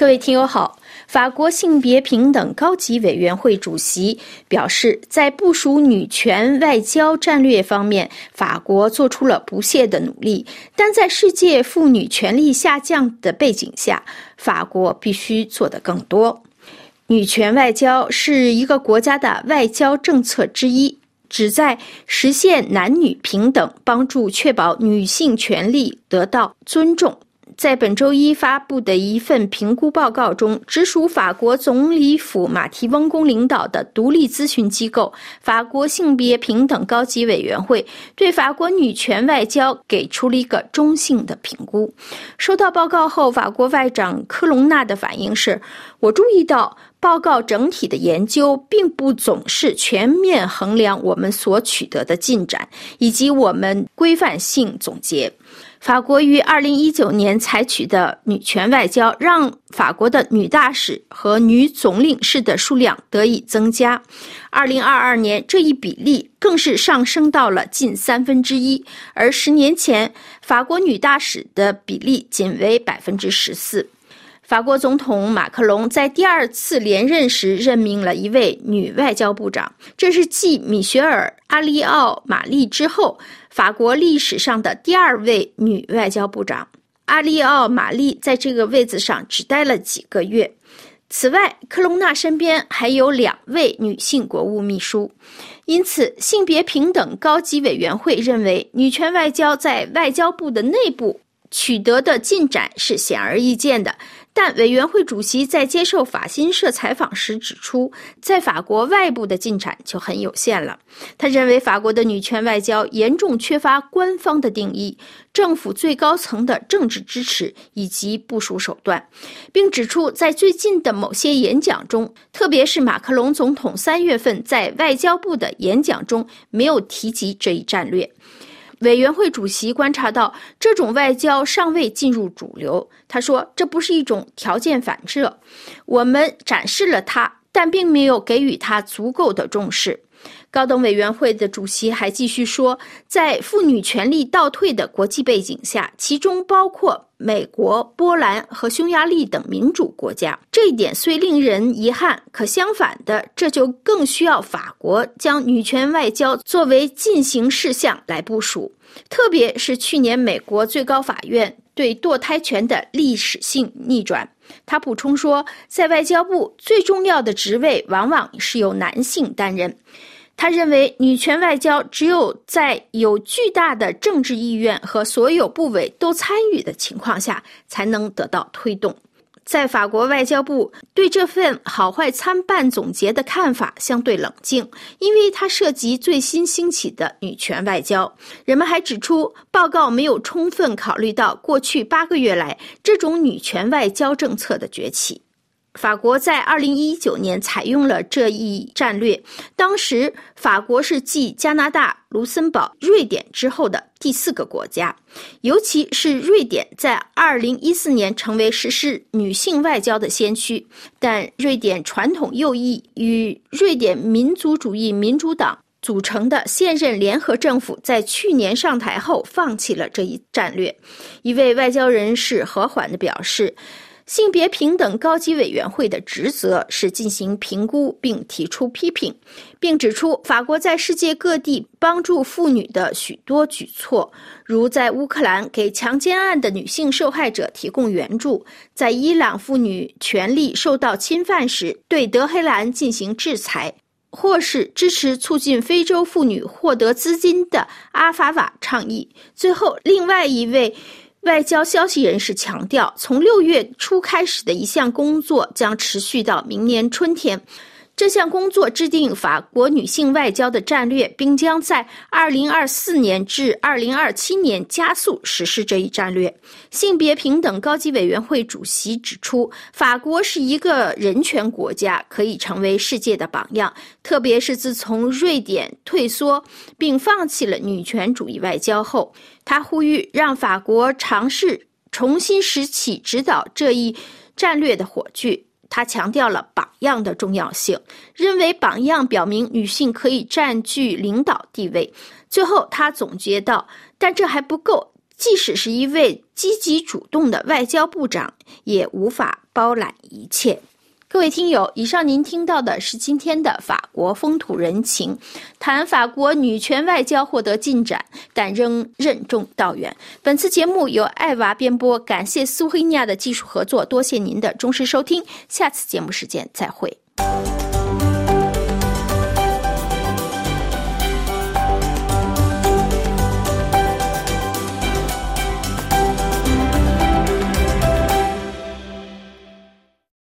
各位听友好，法国性别平等高级委员会主席表示，在部署女权外交战略方面，法国做出了不懈的努力，但在世界妇女权利下降的背景下，法国必须做得更多。女权外交是一个国家的外交政策之一，旨在实现男女平等，帮助确保女性权利得到尊重。在本周一发布的一份评估报告中，直属法国总理府马提翁宫领导的独立咨询机构——法国性别平等高级委员会，对法国女权外交给出了一个中性的评估。收到报告后，法国外长科隆纳的反应是：“我注意到报告整体的研究并不总是全面衡量我们所取得的进展以及我们规范性总结。”法国于二零一九年采取的女权外交，让法国的女大使和女总领事的数量得以增加。二零二二年，这一比例更是上升到了近三分之一，而十年前，法国女大使的比例仅为百分之十四。法国总统马克龙在第二次连任时任命了一位女外交部长，这是继米歇尔·阿利奥·玛丽之后。法国历史上的第二位女外交部长阿利奥·玛丽在这个位子上只待了几个月。此外，克隆纳身边还有两位女性国务秘书，因此性别平等高级委员会认为，女权外交在外交部的内部取得的进展是显而易见的。但委员会主席在接受法新社采访时指出，在法国外部的进展就很有限了。他认为法国的女权外交严重缺乏官方的定义、政府最高层的政治支持以及部署手段，并指出，在最近的某些演讲中，特别是马克龙总统三月份在外交部的演讲中，没有提及这一战略。委员会主席观察到，这种外交尚未进入主流。他说：“这不是一种条件反射，我们展示了它，但并没有给予它足够的重视。”高等委员会的主席还继续说，在妇女权利倒退的国际背景下，其中包括美国、波兰和匈牙利等民主国家，这一点虽令人遗憾，可相反的，这就更需要法国将女权外交作为进行事项来部署。特别是去年美国最高法院对堕胎权的历史性逆转。他补充说，在外交部最重要的职位往往是由男性担任。他认为，女权外交只有在有巨大的政治意愿和所有部委都参与的情况下，才能得到推动。在法国外交部对这份好坏参半总结的看法相对冷静，因为它涉及最新兴起的女权外交。人们还指出，报告没有充分考虑到过去八个月来这种女权外交政策的崛起。法国在二零一九年采用了这一战略，当时法国是继加拿大、卢森堡、瑞典之后的第四个国家，尤其是瑞典在二零一四年成为实施女性外交的先驱。但瑞典传统右翼与瑞典民族主义民主党组成的现任联合政府在去年上台后放弃了这一战略。一位外交人士和缓地表示。性别平等高级委员会的职责是进行评估并提出批评，并指出法国在世界各地帮助妇女的许多举措，如在乌克兰给强奸案的女性受害者提供援助，在伊朗妇女权利受到侵犯时对德黑兰进行制裁，或是支持促进非洲妇女获得资金的阿法瓦倡议。最后，另外一位。外交消息人士强调，从六月初开始的一项工作将持续到明年春天。这项工作制定法国女性外交的战略，并将在二零二四年至二零二七年加速实施这一战略。性别平等高级委员会主席指出，法国是一个人权国家，可以成为世界的榜样。特别是自从瑞典退缩并放弃了女权主义外交后，他呼吁让法国尝试重新拾起指导这一战略的火炬。他强调了榜样的重要性，认为榜样表明女性可以占据领导地位。最后，他总结到：“但这还不够。即使是一位积极主动的外交部长，也无法包揽一切。各位听友，以上您听到的是今天的法国风土人情，谈法国女权外交获得进展，但仍任重道远。本次节目由爱娃编播，感谢苏黑尼亚的技术合作，多谢您的忠实收听，下次节目时间再会。